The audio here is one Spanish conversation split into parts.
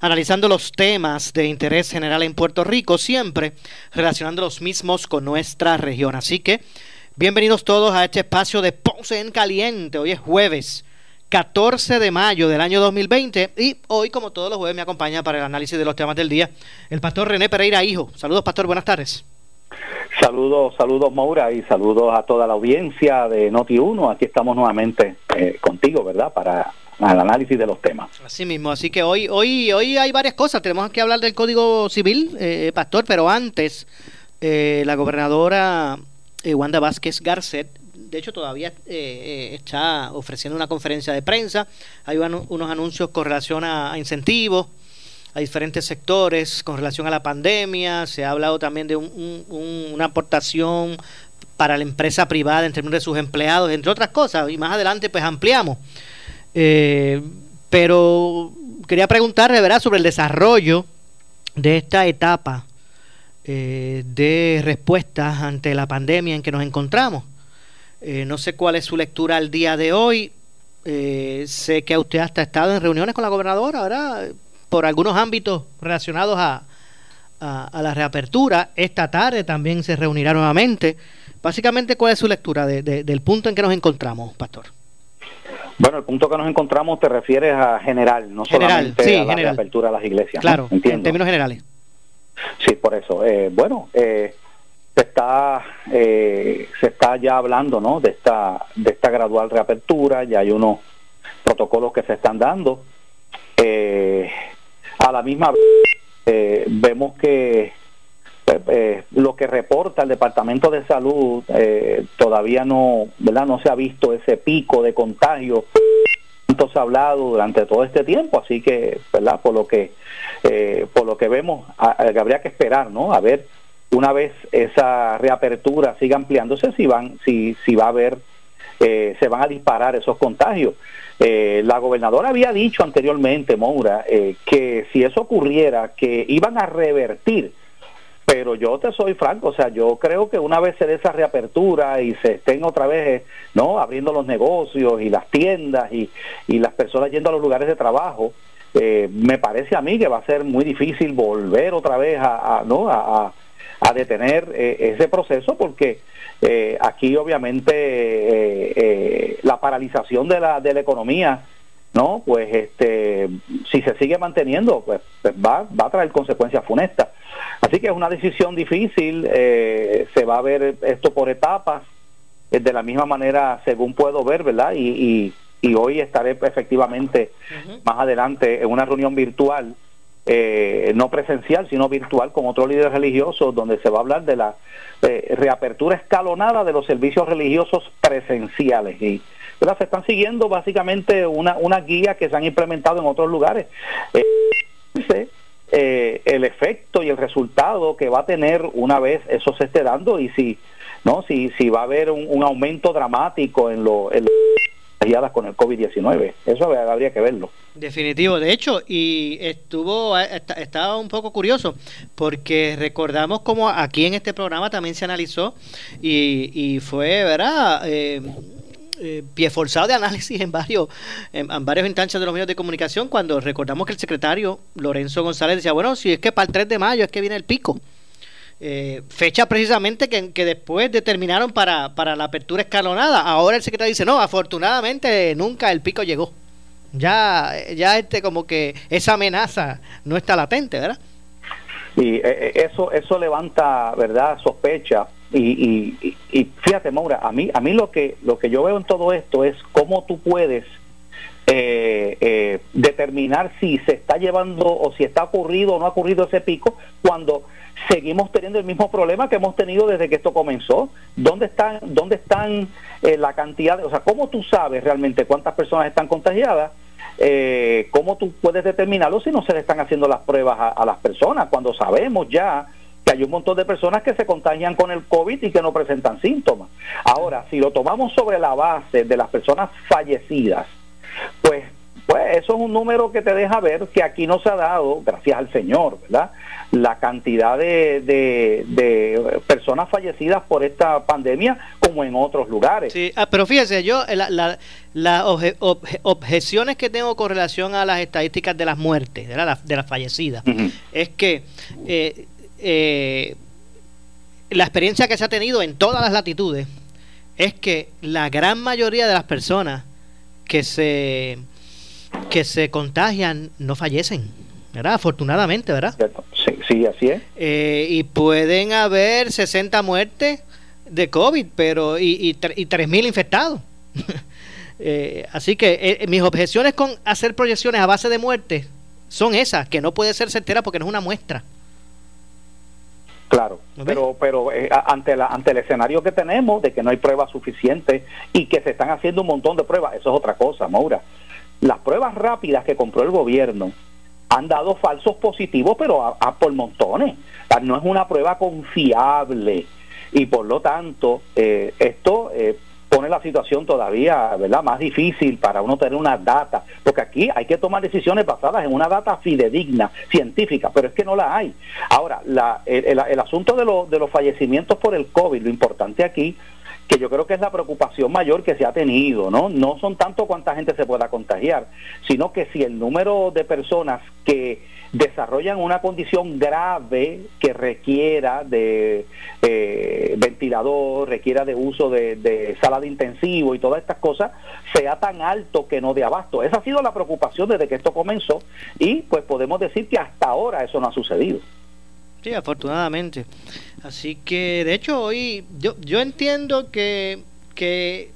analizando los temas de interés general en Puerto Rico, siempre relacionando los mismos con nuestra región. Así que bienvenidos todos a este espacio de Ponce en Caliente. Hoy es jueves 14 de mayo del año 2020 y hoy, como todos los jueves, me acompaña para el análisis de los temas del día el pastor René Pereira Hijo. Saludos, pastor, buenas tardes. Saludos, saludos Maura y saludos a toda la audiencia de Noti1. Aquí estamos nuevamente eh, contigo, ¿verdad? Para el análisis de los temas. Así mismo, así que hoy, hoy, hoy hay varias cosas. Tenemos que hablar del Código Civil, eh, Pastor, pero antes eh, la gobernadora Wanda Vázquez Garcet, de hecho todavía está ofreciendo una conferencia de prensa. Hay unos anuncios con relación a incentivos a diferentes sectores con relación a la pandemia. Se ha hablado también de una aportación para la empresa privada en términos de sus empleados, entre otras cosas. Y más adelante pues ampliamos. Eh, pero quería preguntarle, ¿verdad?, sobre el desarrollo de esta etapa eh, de respuestas ante la pandemia en que nos encontramos. Eh, no sé cuál es su lectura al día de hoy. sé que usted hasta ha estado en reuniones con la gobernadora, ¿verdad? por algunos ámbitos relacionados a, a, la reapertura. Esta tarde también se reunirá nuevamente. Básicamente, ¿cuál es su lectura del punto en que nos encontramos, Pastor? Bueno, el punto que nos encontramos te refieres a general, no solamente a la reapertura de las iglesias. Claro, en términos generales. Sí, por eso. Eh, bueno, eh, se está eh, se está ya hablando, ¿no? De esta de esta gradual reapertura. Ya hay unos protocolos que se están dando. Eh, a la misma vez, eh, vemos que eh, eh, lo que reporta el Departamento de Salud todavía no, ¿verdad? No se ha visto ese pico de contagio tanto ha hablado durante todo este tiempo, así que, ¿verdad? Por lo que por lo que vemos, habría que esperar, ¿no? A ver una vez esa reapertura siga ampliándose si van si si va a haber se van a disparar esos contagios. Eh, la gobernadora había dicho anteriormente, Moura, eh, que si eso ocurriera, que iban a revertir. Pero yo te soy franco, o sea, yo creo que una vez se dé esa reapertura y se estén otra vez, eh, ¿no? Abriendo los negocios y las tiendas y, y las personas yendo a los lugares de trabajo, me parece a mí que va a ser muy difícil volver otra vez a, ¿no? a, a detener ese proceso porque eh, aquí obviamente eh, eh, la paralización de la, de la economía, ¿no? Pues este, si se sigue manteniendo, pues, pues va, va a traer consecuencias funestas. Así que es una decisión difícil, se va a ver esto por etapas, de la misma manera según puedo ver, ¿verdad? Y, y, hoy estaré efectivamente más adelante en una reunión virtual eh, no presencial, sino virtual, con otro líder religioso, donde se va a hablar de la eh, reapertura escalonada de los servicios religiosos presenciales. Y se están siguiendo básicamente una, una guía que se han implementado en otros lugares. Eh, el efecto y el resultado que va a tener una vez eso se esté dando y si no si si va a haber un, aumento dramático en lo en con el COVID-19. Eso habría que verlo. Definitivo, de hecho, y estuvo, eh, estaba un poco curioso, porque recordamos como aquí en este programa también se analizó y, fue, ¿verdad? Eh, eh, pie forzado de análisis en varios en, en, varias instancias de los medios de comunicación cuando recordamos que el secretario Lorenzo González decía, bueno, si es que para el 3 de mayo es que viene el pico. Eh, fecha precisamente que, que, después determinaron para, para la apertura escalonada. Ahora el secretario dice, no, afortunadamente nunca el pico llegó. Ya, ya este como que esa amenaza no está latente, ¿verdad? Y eh, eh, eso, eso levanta, ¿verdad?, sospecha Y, y, fíjate, Maura, a mí, a mí lo que, lo que yo veo en todo esto es cómo tú puedes eh, eh, determinar si se está llevando o si está ocurrido o no ha ocurrido ese pico cuando seguimos teniendo el mismo problema que hemos tenido desde que esto comenzó. ¿Dónde están, dónde están eh, la cantidad de, o sea, cómo tú sabes realmente cuántas personas están contagiadas? Eh, ¿Cómo tú puedes determinarlo si no se le están haciendo las pruebas a, las personas? Cuando sabemos ya que hay un montón de personas que se contagian con el COVID y que no presentan síntomas. Ahora, si lo tomamos sobre la base de las personas fallecidas, pues pues eso es un número que te deja ver que aquí no se ha dado, gracias al Señor, ¿verdad? La cantidad de, de, personas fallecidas por esta pandemia como en otros lugares. Sí, ah, pero fíjese, yo las la, objeciones que tengo con relación a las estadísticas de las muertes, de, de las fallecidas, es que eh, eh, la experiencia que se ha tenido en todas las latitudes es que la gran mayoría de las personas que se que se contagian no fallecen, ¿verdad? Afortunadamente, ¿verdad? Sí, sí así es. Eh, y pueden haber 60 muertes de COVID, pero y, y, y 3.000 infectados. Eh, así que eh, mis objeciones con hacer proyecciones a base de muerte son esas, que no puede ser certera porque no es una muestra. Claro, pero pero ante la ante el escenario que tenemos de que no hay pruebas suficientes y que se están haciendo un montón de pruebas, eso es otra cosa, Maura. Las pruebas rápidas que compró el gobierno han dado falsos positivos, pero a, por montones. no es una prueba confiable y por lo tanto eh, esto eh, pone la situación todavía verdad más difícil para uno tener una data porque aquí hay que tomar decisiones basadas en una data fidedigna científica pero es que no la hay. Ahora la, el, el, asunto de, de los fallecimientos por el covid lo importante aquí que yo creo que es la preocupación mayor que se ha tenido, ¿no? No son tanto cuánta gente se pueda contagiar, sino que si el número de personas que desarrollan una condición grave que requiera de eh, ventilador, requiera de uso de, de, sala de intensivo y todas estas cosas, sea tan alto que no de abasto. Esa ha sido la preocupación desde que esto comenzó y pues podemos decir que hasta ahora eso no ha sucedido. Sí, afortunadamente. Así que, de hecho, hoy yo, yo entiendo que, que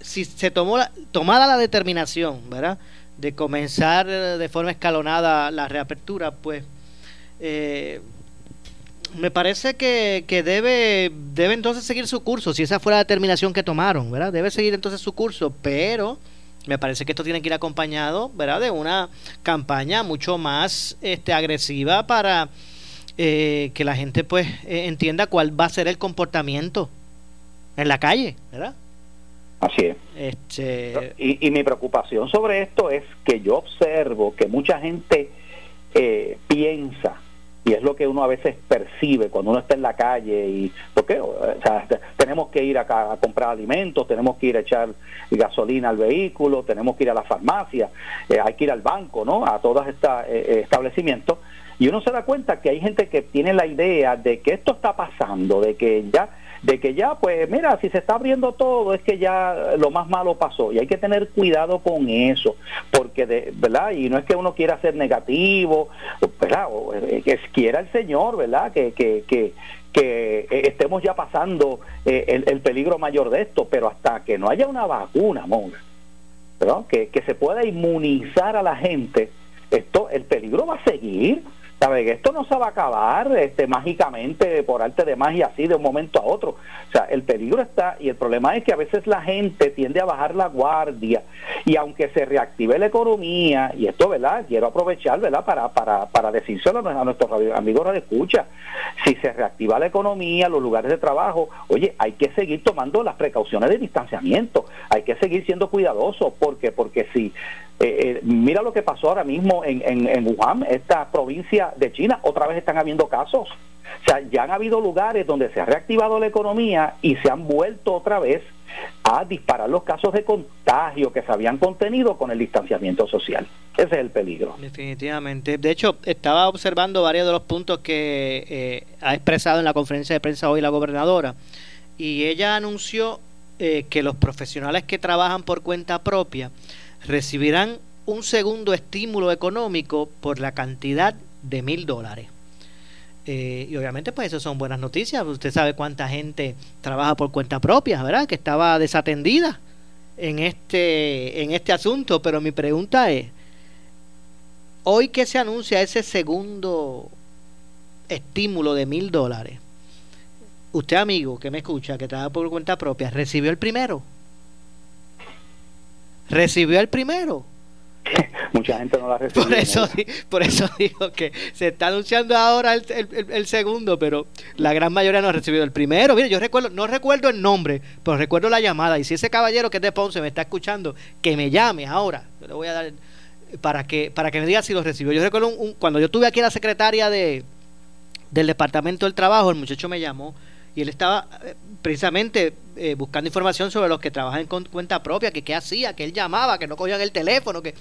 si se tomó la, tomada la determinación, ¿verdad? De comenzar de forma escalonada la reapertura, pues eh, me parece que, que, debe, debe entonces seguir su curso, si esa fue la determinación que tomaron, ¿verdad? Debe seguir entonces su curso, pero me parece que esto tiene que ir acompañado, ¿verdad? De una campaña mucho más este, agresiva para eh, que la gente pues eh, entienda cuál va a ser el comportamiento en la calle, ¿verdad? Así es. Este... Y, mi preocupación sobre esto es que yo observo que mucha gente eh, piensa, y es lo que uno a veces percibe cuando uno está en la calle, y porque tenemos que ir a, a, comprar alimentos, tenemos que ir a echar gasolina al vehículo, tenemos que ir a la farmacia, hay que ir al banco, ¿no? A todos estos establecimientos y uno se da cuenta que hay gente que tiene la idea de que esto está pasando, de que ya de que ya, pues mira, si se está abriendo todo, es que ya lo más malo pasó. Y hay que tener cuidado con eso, porque, de, ¿verdad? Y no es que uno quiera ser negativo, ¿verdad? O, eh, que quiera el Señor, ¿verdad? Que, que, que, que estemos ya pasando eh, el, el, peligro mayor de esto, pero hasta que no haya una vacuna, monga, ¿verdad? Que, que se pueda inmunizar a la gente, esto, el peligro va a seguir ¿Sabe? Esto no se va a acabar este, mágicamente por arte de magia así de un momento a otro. O sea, el peligro está y el problema es que a veces la gente tiende a bajar la guardia y aunque se reactive la economía, y esto, ¿verdad? Quiero aprovechar, ¿verdad? Para, para, para decírselo a nuestros amigos de escucha. Si se reactiva la economía, los lugares de trabajo, oye, hay que seguir tomando las precauciones de distanciamiento, hay que seguir siendo cuidadosos, porque porque si eh, eh, mira lo que pasó ahora mismo en, en, Wuhan, esta provincia de China, otra vez están habiendo casos. O sea, ya han habido lugares donde se ha reactivado la economía y se han vuelto otra vez a disparar los casos de contagio que se habían contenido con el distanciamiento social. Ese es el peligro. Definitivamente. De hecho, estaba observando varios de los puntos que eh, ha expresado en la conferencia de prensa hoy la gobernadora y ella anunció que los profesionales que trabajan por cuenta propia recibirán un segundo estímulo económico por la cantidad de mil dólares. Eh, y obviamente, pues eso son buenas noticias. Usted sabe cuánta gente trabaja por cuenta propia, ¿verdad? Que estaba desatendida en este, en este asunto. Pero mi pregunta es, hoy que se anuncia ese segundo estímulo de mil dólares, usted amigo que me escucha, que trabaja por cuenta propia, ¿recibió el primero? ¿Recibió el primero? Mucha gente no la recibió. Por eso, por eso digo que se está anunciando ahora el, segundo, pero la gran mayoría no ha recibido el primero. Mire, yo recuerdo, no recuerdo el nombre, pero recuerdo la llamada. Y si ese caballero que es de Ponce me está escuchando, que me llame ahora. Yo le voy a dar para que para que me diga si lo recibió. Yo recuerdo cuando yo tuve aquí la secretaria de del departamento del trabajo, el muchacho me llamó y él estaba eh, precisamente eh, buscando información sobre los que trabajan con cuenta propia, que qué hacía, que él llamaba, que no cogían el teléfono, que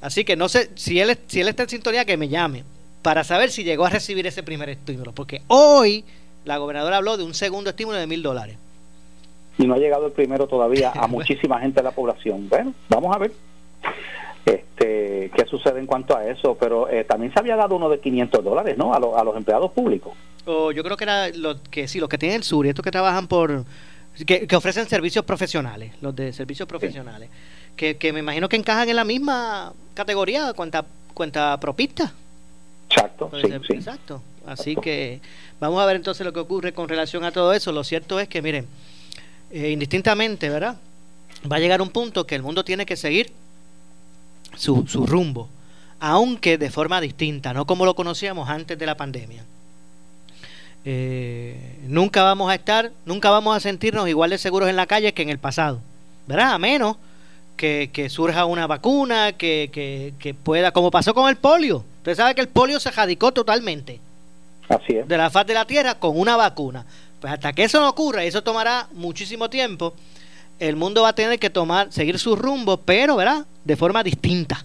así que no sé si él si él está en sintonía que me llame para saber si llegó a recibir ese primer estímulo, porque hoy la gobernadora habló de un segundo estímulo de mil dólares. Y no ha llegado el primero todavía a muchísima gente de la población. Bueno, vamos a ver este, qué sucede en cuanto a eso, pero eh, también se había dado uno de 500 dólares, ¿no? A, a los empleados públicos. Oh, yo creo que era los que sí, los que tienen el sur y estos que trabajan por que, ofrecen servicios profesionales, los de servicios profesionales, que, que, me imagino que encajan en la misma categoría cuenta cuenta propista. Exacto, sí, sí. Exacto. Así que vamos a ver entonces lo que ocurre con relación a todo eso. Lo cierto es que, miren, eh, indistintamente, ¿verdad? Va a llegar un punto que el mundo tiene que seguir su, su rumbo, aunque de forma distinta, no como lo conocíamos antes de la pandemia. Eh, nunca vamos a estar, nunca vamos a sentirnos igual de seguros en la calle que en el pasado, ¿verdad? A menos que, surja una vacuna, que, que, pueda, como pasó con el polio. Usted sabe que el polio se jadicó totalmente. Así es. De la faz de la tierra con una vacuna. Pues hasta que eso no ocurra, y eso tomará muchísimo tiempo, el mundo va a tener que tomar, seguir su rumbo, pero, ¿verdad? De forma distinta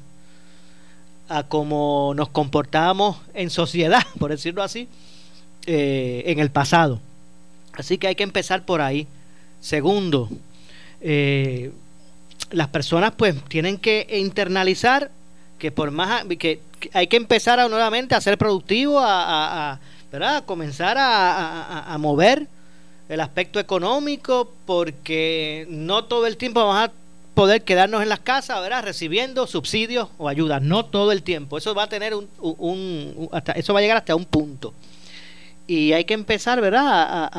a como nos comportábamos en sociedad, por decirlo así, eh, en el pasado. Así que hay que empezar por ahí. Segundo, eh, las personas pues tienen que internalizar que por más que, hay que empezar a, nuevamente a ser productivo, a, ¿verdad? comenzar a, mover el aspecto económico, porque no todo el tiempo vamos a poder quedarnos en las casas, ¿verdad? Recibiendo subsidios o ayudas, no todo el tiempo. Eso va a tener un, un, hasta, eso va a llegar hasta un punto. Y hay que empezar, ¿verdad?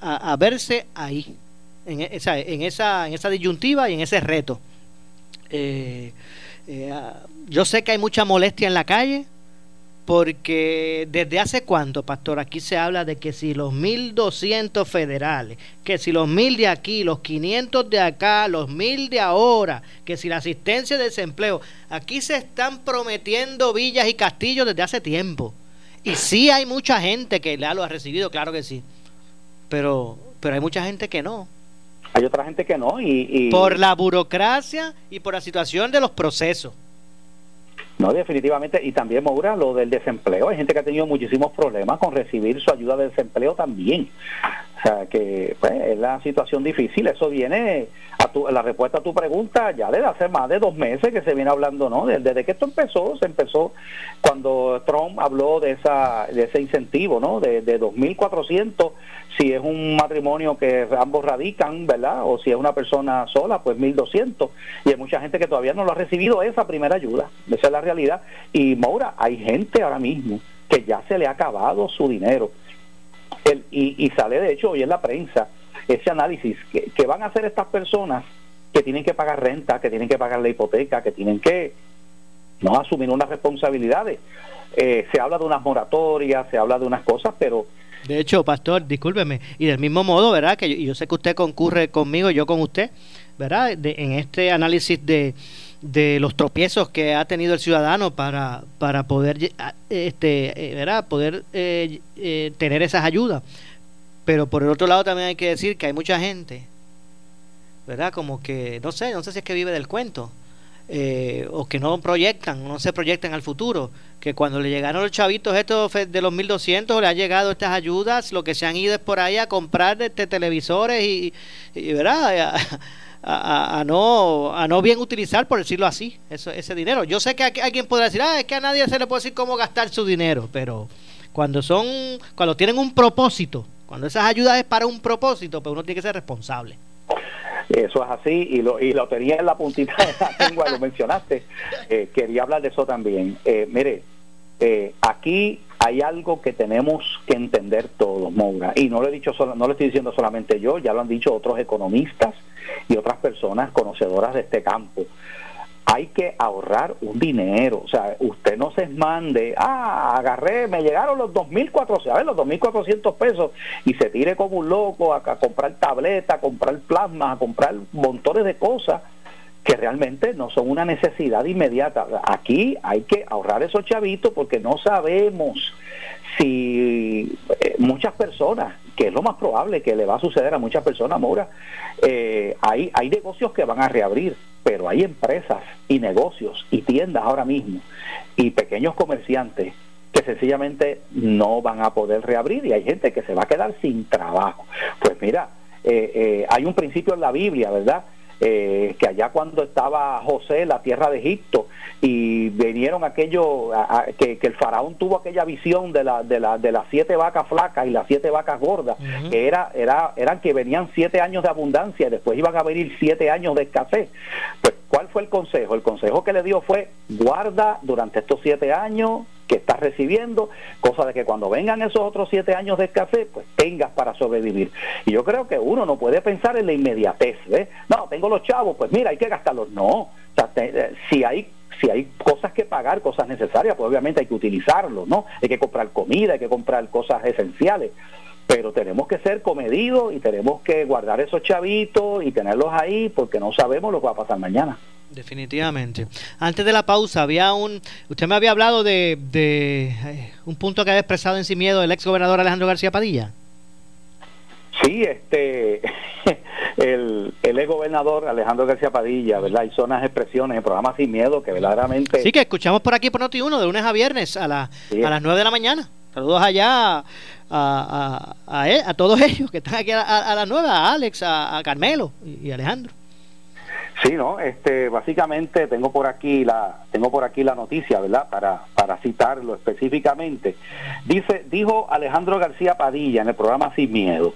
A, verse ahí, en esa, en esa, en esa disyuntiva y en ese reto. Eh, eh, yo sé que hay mucha molestia en la calle, porque desde hace cuánto, pastor, aquí se habla de que si los 1.200 federales, que si los 1.000 de aquí, los 500 de acá, los 1.000 de ahora, que si la asistencia de desempleo, aquí se están prometiendo villas y castillos desde hace tiempo. Y sí hay mucha gente que ya lo ha recibido, claro que sí, pero, pero hay mucha gente que no. Hay otra gente que no. y... Por la burocracia y por la situación de los procesos. No, definitivamente. Y también, Maura, lo del desempleo. Hay gente que ha tenido muchísimos problemas con recibir su ayuda de desempleo también. O sea, que pues, es la situación difícil. Eso viene a tu, la respuesta a tu pregunta ya desde hace más de dos meses que se viene hablando, ¿no? Desde, que esto empezó, se empezó cuando Trump habló de esa de ese incentivo, ¿no? De, de 2.400 si es un matrimonio que ambos radican, ¿verdad? O si es una persona sola, pues 1.200. Y hay mucha gente que todavía no lo ha recibido esa primera ayuda. Esa es la realidad. Y Maura, hay gente ahora mismo que ya se le ha acabado su dinero. El, y, sale de hecho hoy en la prensa ese análisis que, van a hacer estas personas que tienen que pagar renta, que tienen que pagar la hipoteca, que tienen que no asumir unas responsabilidades. Eh, se habla de unas moratorias, se habla de unas cosas, pero de hecho, pastor, discúlpeme, y del mismo modo, ¿verdad? Que yo, sé que usted concurre conmigo, yo con usted, ¿verdad? en este análisis de, de los tropiezos que ha tenido el ciudadano para, para poder, este, eh, ¿verdad? Poder eh, eh, tener esas ayudas. Pero por el otro lado también hay que decir que hay mucha gente, ¿verdad? Como que, no sé, no sé si es que vive del cuento eh, o que no proyectan, no se proyectan al futuro, que cuando le llegaron los chavitos estos de los 1200 le han llegado estas ayudas, lo que se han ido es por ahí a comprar este televisores y, ¿verdad? A, no a no bien utilizar por decirlo así eso, ese dinero yo sé que alguien podrá decir ah es que a nadie se le puede decir cómo gastar su dinero pero cuando son, cuando tienen un propósito, cuando esas ayudas es para un propósito, pues uno tiene que ser responsable. Eso es así y lo, y lo tenía en la puntita de la lengua, lo mencionaste. Eh, quería hablar de eso también. Eh, mire, eh, aquí hay algo que tenemos que entender todos, Moura, y no lo he dicho solo, no lo estoy diciendo solamente yo, ya lo han dicho otros economistas y otras personas conocedoras de este campo hay que ahorrar un dinero. O sea, usted no se mande, ah, agarré, me llegaron los 2.400, ver, los 2.400 pesos y se tire como un loco a, a comprar tabletas, a comprar plasma, a comprar montones de cosas que realmente no son una necesidad inmediata. Aquí hay que ahorrar esos chavitos porque no sabemos si eh, muchas personas, que es lo más probable que le va a suceder a muchas personas, Maura, eh, hay, hay negocios que van a reabrir, pero hay empresas y negocios y tiendas ahora mismo y pequeños comerciantes que sencillamente no van a poder reabrir y hay gente que se va a quedar sin trabajo. Pues mira, eh, hay un principio en la Biblia, ¿verdad? Eh, que allá cuando estaba José en la tierra de Egipto y vinieron aquello, que, el faraón tuvo aquella visión de, la, de, la, de las siete vacas flacas y las siete vacas gordas, que era, era, eran que venían siete años de abundancia y después iban a venir siete años de escasez. Pues, ¿cuál fue el consejo? El consejo que le dio fue, guarda durante estos siete años que estás recibiendo, cosa de que cuando vengan esos otros siete años de escasez, pues tengas para sobrevivir. Y yo creo que uno no puede pensar en la inmediatez, ¿ves? No, tengo los chavos, pues mira, hay que gastarlos. No, eh, si hay si hay cosas que pagar, cosas necesarias, pues obviamente hay que utilizarlos, ¿no? Hay que comprar comida, hay que comprar cosas esenciales pero tenemos que ser comedidos y tenemos que guardar esos chavitos y tenerlos ahí porque no sabemos lo que va a pasar mañana. Definitivamente. Antes de la pausa, había un. Usted me había hablado de, de eh, un punto que había expresado en sí miedo el ex gobernador Alejandro García Padilla. Sí, este. El, el ex gobernador Alejandro García Padilla, ¿verdad? Hay zonas expresiones en el programa Sin Miedo que verdaderamente. Sí, que escuchamos por aquí por Noti1 de lunes a viernes a, la, a las 9 de la mañana. Saludos allá a, a, a, a todos ellos que están aquí a, las 9, a Alex, a, Carmelo y Alejandro. Sí, no, este, básicamente tengo por aquí la, tengo por aquí la noticia, ¿verdad? Para, para citarlo específicamente. Dice, dijo Alejandro García Padilla en el programa Sin Miedo.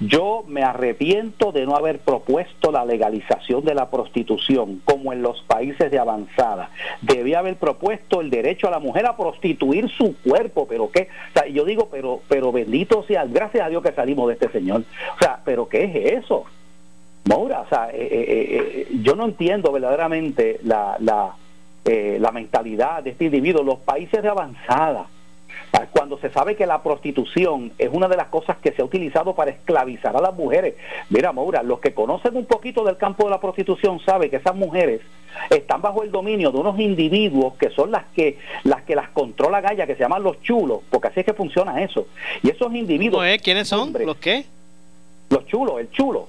Yo me arrepiento de no haber propuesto la legalización de la prostitución como en los países de avanzada. Debía haber propuesto el derecho a la mujer a prostituir su cuerpo, pero qué, o sea, yo digo, pero pero bendito sea, gracias a Dios que salimos de este señor. O sea, pero qué es eso? Moura, o sea, eh, eh, eh, yo no entiendo verdaderamente la, la, la mentalidad de este individuo. Los países de avanzada, cuando se sabe que la prostitución es una de las cosas que se ha utilizado para esclavizar a las mujeres. Mira, Moura, los que conocen un poquito del campo de la prostitución saben que esas mujeres están bajo el dominio de unos individuos que son las que las que las controla Gaya, que se llaman los chulos, porque así es que funciona eso. Y esos individuos... ¿Quiénes son? ¿Los qué? Los chulos, el chulo.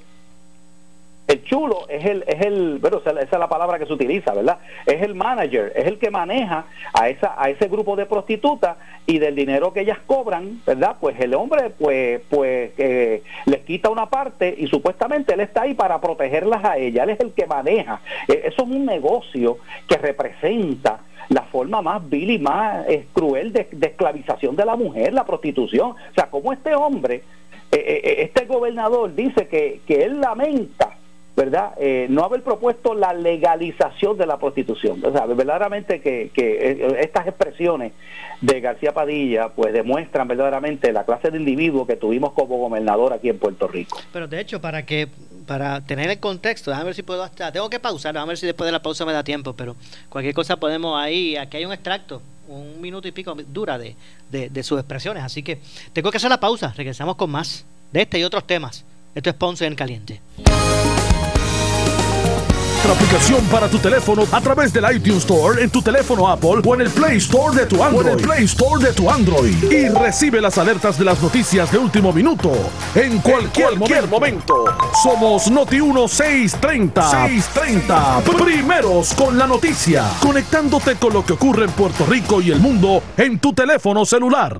El chulo es el, es el, bueno, esa es la palabra que se utiliza, ¿verdad? Es el manager, es el que maneja a esa, a ese grupo de prostitutas y del dinero que ellas cobran, ¿verdad? Pues el hombre, pues, pues, eh, les quita una parte y supuestamente él está ahí para protegerlas a ellas, él es el que maneja. E, eso es un negocio que representa la forma más vil y más eh, cruel de, esclavización de la mujer, la prostitución. O sea, como este hombre, eh, este gobernador dice que, que él lamenta ¿verdad? Eh, no haber propuesto la legalización de la prostitución. O sea, verdaderamente que, que eh, estas expresiones de García Padilla pues demuestran verdaderamente la clase de individuo que tuvimos como gobernador aquí en Puerto Rico. Pero de hecho, para que para tener el contexto, déjame ver si puedo hasta, tengo que pausar, déjame ver si después de la pausa me da tiempo, pero cualquier cosa podemos ahí, aquí hay un extracto, un minuto y pico dura de, de, de sus expresiones, así que tengo que hacer la pausa, regresamos con más de este y otros temas. Esto es Ponce en Caliente aplicación para tu teléfono a través del iTunes Store en tu teléfono Apple o en el Play Store de tu Android. el Play Store de tu Android. Y recibe las alertas de las noticias de último minuto en cualquier, momento. Somos Noti 1630. 630. Primeros con la noticia. Conectándote con lo que ocurre en Puerto Rico y el mundo en tu teléfono celular.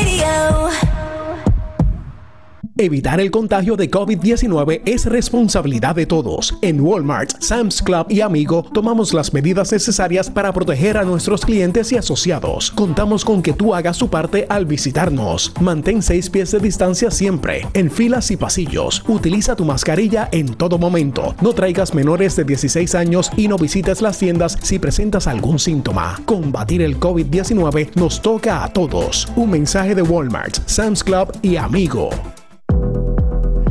Evitar el contagio de COVID-19 es responsabilidad de todos. En Walmart, Sam's Club y Amigo tomamos las medidas necesarias para proteger a nuestros clientes y asociados. Contamos con que tú hagas tu parte al visitarnos. Mantén seis pies de distancia siempre, en filas y pasillos. Utiliza tu mascarilla en todo momento. No traigas menores de 16 años y no visites las tiendas si presentas algún síntoma. Combatir el COVID-19 nos toca a todos. Un mensaje de Walmart, Sam's Club y Amigo.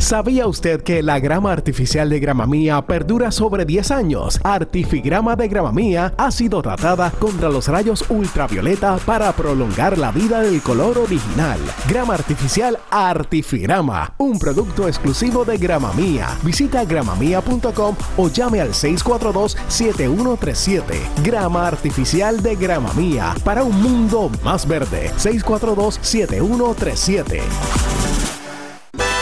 ¿Sabía usted que la grama artificial de Gramamía perdura sobre 10 años? Artifigrama de Gramamía ha sido tratada contra los rayos ultravioleta para prolongar la vida del color original. Grama artificial Artifigrama, un producto exclusivo de Gramamía. Visita gramamía.com o llame al 642-7137. Grama artificial de Gramamía para un mundo más verde. 642-7137.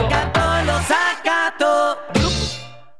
Sacato lo sacato.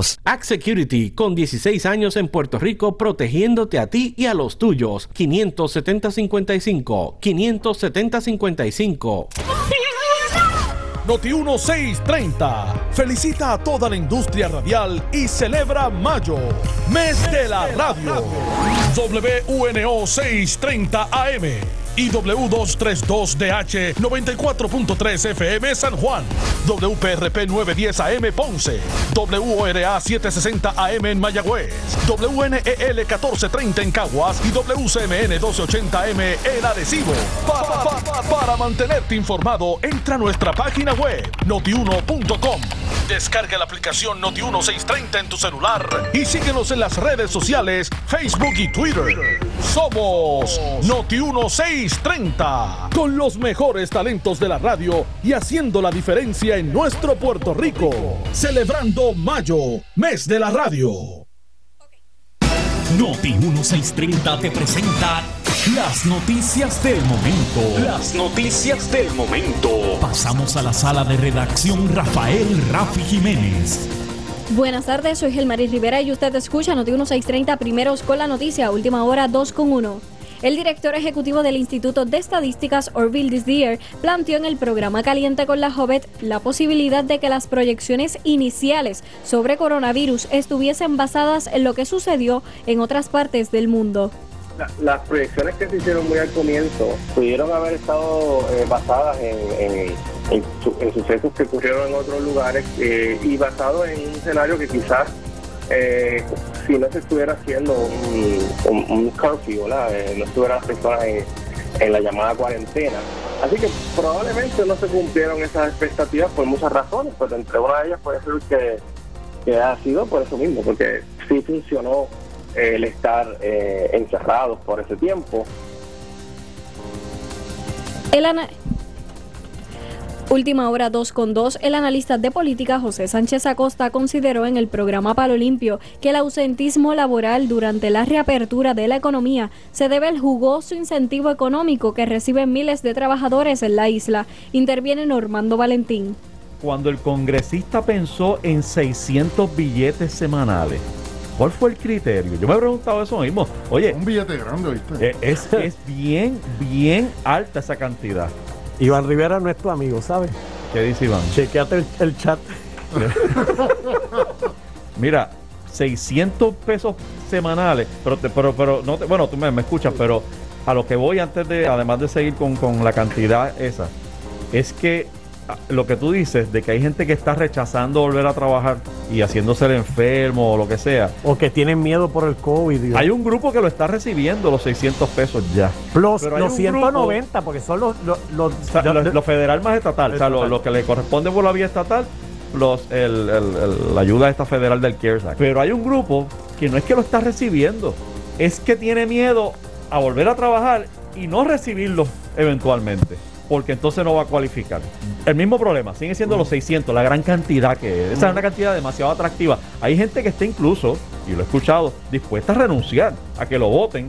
642 2452 Act Security, con 16 años en Puerto Rico, protegiéndote a ti y a los tuyos. 570-55. 570-55. Noti 1630 felicita a toda la industria radial y celebra Mayo, mes de la radio. WNO 630 AM y W232DH 94.3 FM San Juan, WPRP 910 AM Ponce, WORA 760 AM en Mayagüez, WNEL 1430 en Caguas y WCMN 1280 AM en Arecibo. para mantenerte informado, entra a nuestra página web notiuno.com. Descarga la aplicación Noti1630 en tu celular y síguenos en las redes sociales, Facebook y Twitter. Somos Noti1630 30 con los mejores talentos de la radio y haciendo la diferencia en nuestro Puerto Rico. Celebrando Mayo, mes de la radio. Noti 1630 te presenta las noticias del momento. Las noticias del momento. Pasamos a la sala de redacción Rafael Rafi Jiménez. Buenas tardes, soy Gelmaris Rivera y usted escucha Noti 1630 primeros con la noticia, última hora 2 con 1. El director ejecutivo del Instituto de Estadísticas, Orville Disdier, planteó en el programa Caliente con la Jovet la posibilidad de que las proyecciones iniciales sobre coronavirus estuviesen basadas en lo que sucedió en otras partes del mundo. Las proyecciones que se hicieron muy al comienzo pudieron haber estado eh, basadas en, sucesos que ocurrieron en otros lugares eh, y basados en un escenario que quizás eh, si no se estuviera haciendo un, un, curfew, no estuvieran las personas en, la llamada cuarentena. Así que probablemente no se cumplieron esas expectativas por muchas razones, pero entre una de ellas puede ser que, que ha sido por eso mismo, porque sí funcionó el estar eh, encerrados por ese tiempo. El Última hora 2 con 2, el analista de política José Sánchez Acosta consideró en el programa Palo Limpio que el ausentismo laboral durante la reapertura de la economía se debe al jugoso incentivo económico que reciben miles de trabajadores en la isla. Interviene Normando Valentín. Cuando el congresista pensó en 600 billetes semanales, ¿Cuál fue el criterio? Yo me he preguntado eso mismo. Oye, un billete grande, ¿viste? Eh, es, es bien, bien alta esa cantidad. Iván Rivera es nuestro amigo, ¿sabes? ¿Qué dice Iván? Chequeate el, chat. Mira, 600 pesos semanales, pero, pero, pero no bueno, tú me, me, escuchas, pero a lo que voy antes de, además de seguir con, con la cantidad esa, es que lo que tú dices de que hay gente que está rechazando volver a trabajar y haciéndose el enfermo o lo que sea. O que tienen miedo por el COVID. Hay un grupo que lo está recibiendo los 600 pesos ya. Plus los 190, porque son los... Los, federal más estatal, o sea, lo, que le corresponde por la vía estatal, los, la ayuda esta federal del CARES Act. Pero hay un grupo que no es que lo está recibiendo, es que tiene miedo a volver a trabajar y no recibirlo eventualmente porque entonces no va a cualificar. El mismo problema, sigue siendo los 600, la gran cantidad que es. Esa es una cantidad demasiado atractiva. Hay gente que está incluso, y lo he escuchado, dispuesta a renunciar a que lo voten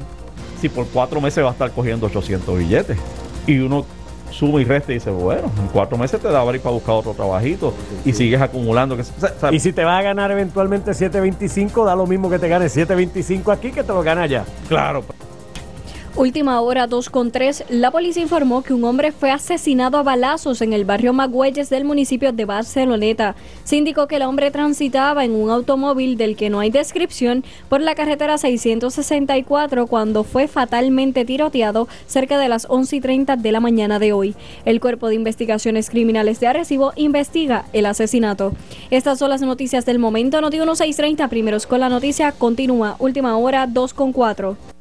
si por cuatro meses va a estar cogiendo 800 billetes. Y uno suma y resta y dice, bueno, en cuatro meses te da para ir para buscar otro trabajito y sigues acumulando. Que, y si te vas a ganar eventualmente 725, da lo mismo que te ganes 725 aquí que te lo gana allá. Claro. Última hora 2 con 3. La policía informó que un hombre fue asesinado a balazos en el barrio Magüeyes del municipio de Barceloneta. Se indicó que el hombre transitaba en un automóvil del que no hay descripción por la carretera 664 cuando fue fatalmente tiroteado cerca de las 11 y 30 de la mañana de hoy. El Cuerpo de Investigaciones Criminales de Arecibo investiga el asesinato. Estas son las noticias del momento. Noti 1630 primeros con la noticia. Continúa. Última hora 2 con 4.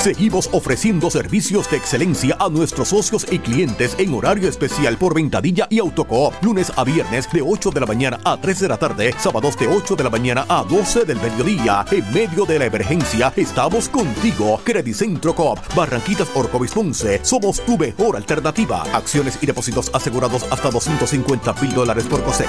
Seguimos ofreciendo servicios de excelencia a nuestros socios y clientes en horario especial por Ventadilla y Autocoop, lunes a viernes de 8 de la mañana a 3 de la tarde, sábados de 8 de la mañana a 12 del mediodía. En medio de la emergencia, estamos contigo. Credicentro Coop, Barranquitas Orcovis Ponce, somos tu mejor alternativa. Acciones y depósitos asegurados hasta 250 mil dólares por COSEC.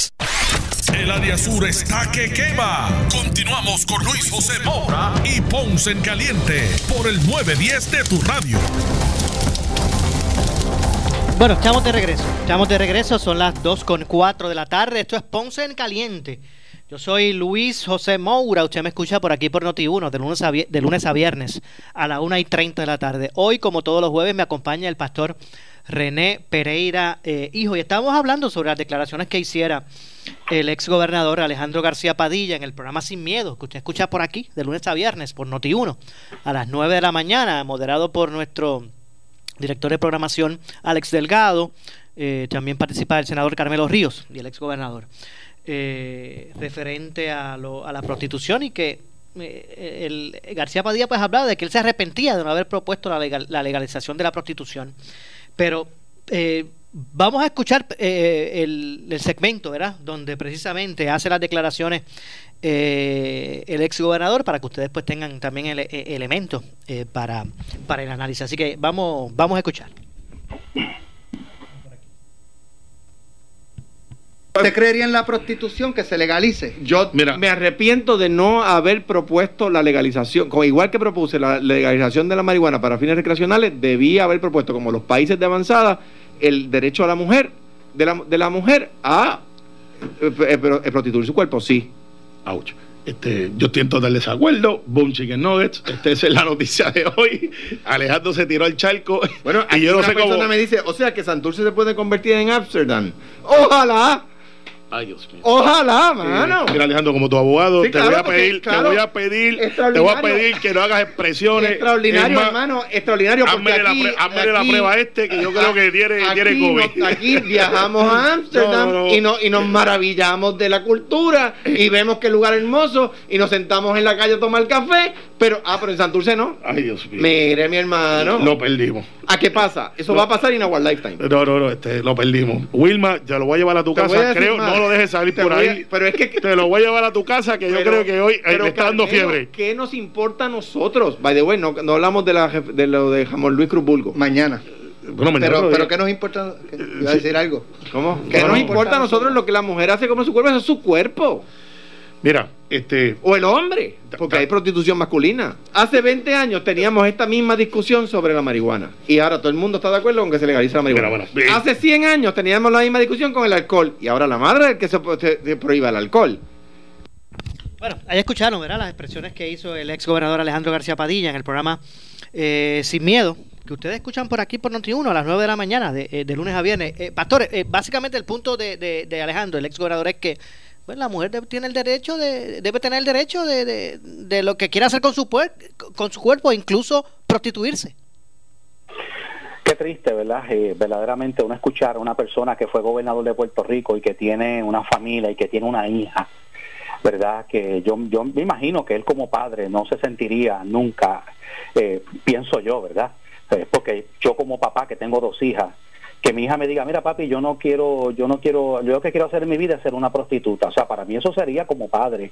El área sur está que quema. Continuamos con Luis José Moura y Ponce en Caliente por el 910 de tu radio. Bueno, estamos de regreso. Estamos de regreso, son las 2 con 4 de la tarde. Esto es Ponce en Caliente. Yo soy Luis José Moura. Usted me escucha por aquí por Noti1 de lunes a, de lunes a viernes a la 1 y 30 de la tarde. Hoy, como todos los jueves, me acompaña el pastor René Pereira eh, Hijo. Y estábamos hablando sobre las declaraciones que hiciera el ex gobernador Alejandro García Padilla en el programa Sin Miedo, que usted escucha por aquí, de lunes a viernes, por Noti1, a las 9 de la mañana, moderado por nuestro director de programación Alex Delgado. Eh, también participa el senador Carmelo Ríos y el ex gobernador. Eh, referente a, lo, a la prostitución y que eh, el García Padilla pues hablaba de que él se arrepentía de no haber propuesto la, legal- la legalización de la prostitución. Pero eh, vamos a escuchar eh, el, el segmento, ¿verdad? Donde precisamente hace las declaraciones eh, el ex gobernador para que ustedes pues tengan también ele- eh, elementos eh, para, para el análisis. Así que vamos, vamos a escuchar. ¿Usted creería en la prostitución que se legalice? Yo me arrepiento de no haber propuesto la legalización, como igual que propuse la legalización de la marihuana para fines recreacionales, debía haber propuesto, como los países de avanzada, el derecho a la mujer, de la, de la mujer a eh, eh, pero, eh, prostituir su cuerpo, sí. Ouch. Este, yo estoy en total desacuerdo. Boom Chicken Nuggets. Esta es la noticia de hoy. Alejandro se tiró al charco. Bueno, y yo no una sé persona cómo. me dice, o sea que Santurce se puede convertir en Ámsterdam. Ojalá, Ay, Dios mío. ojalá, mano. Eh, mira, Alejandro, como tu abogado, Sí, te, claro, voy a porque, pedir, claro, te voy a pedir, te voy a pedir que no hagas expresiones. Extraordinario, más, hermano, extraordinario. Porque Házmele la, la prueba a este que yo creo que tiene, aquí, tiene COVID. aquí viajamos a Ámsterdam No, no, no. Y, no- y nos maravillamos de la cultura y vemos qué lugar hermoso y nos sentamos en la calle a tomar café, pero ah, pero en Santurce no. Ay, Dios mío. Mire, mi hermano. Lo perdimos. ¿A qué pasa? Eso No. va a pasar en our lifetime. No, no, no, este, lo perdimos. Wilma, ya lo voy a llevar a tu Te voy a casa. Creo, más. no lo dejes salir Te por a- ahí. pero es que te lo voy a llevar a tu casa que yo creo que hoy eh, pero, me está dando Carmelo, fiebre. ¿Qué nos importa a nosotros? By the way, no, no hablamos de, la, de lo de Jamón Luis Cruz Bulgo. Mañana. Bueno, Pero, pero. ¿qué nos importa? ¿Qué- Iba a decir algo. ¿Cómo? ¿Qué ¿Qué nos nos importa a nosotros lo que la mujer hace con su cuerpo? Eso es su cuerpo. Mira, este. O el hombre, porque hay prostitución masculina. Hace 20 años teníamos esta misma discusión sobre la marihuana. Y ahora todo el mundo está de acuerdo con que se legalice la marihuana. Mira, bueno, bien. Hace 100 años teníamos la misma discusión con el alcohol. Y ahora la madre es el que se, se- se prohíba el alcohol. Bueno, ahí escucharon, ¿verdad? Las expresiones que hizo el ex gobernador Alejandro García Padilla en el programa eh, Sin Miedo, que ustedes escuchan por aquí por Noti1 a las 9 de la mañana, de, eh, de lunes a viernes. Eh, Pastor, eh, básicamente el punto de, de- de Alejandro, el ex gobernador, es que pues, la mujer debe, tiene el derecho de, debe tener el derecho de, de- lo que quiera hacer con su, puer- con su cuerpo, incluso prostituirse. Qué triste, ¿verdad? Eh, verdaderamente uno escuchar a una persona que fue gobernador de Puerto Rico y que tiene una familia y que tiene una hija, ¿verdad? Que yo, yo me imagino que él como padre no se sentiría nunca, eh, pienso yo, ¿verdad? Eh, porque yo como papá que tengo dos hijas, que mi hija me diga, mira papi, yo no quiero, yo no quiero, yo lo que quiero hacer en mi vida es ser una prostituta. O sea, para mí eso sería como padre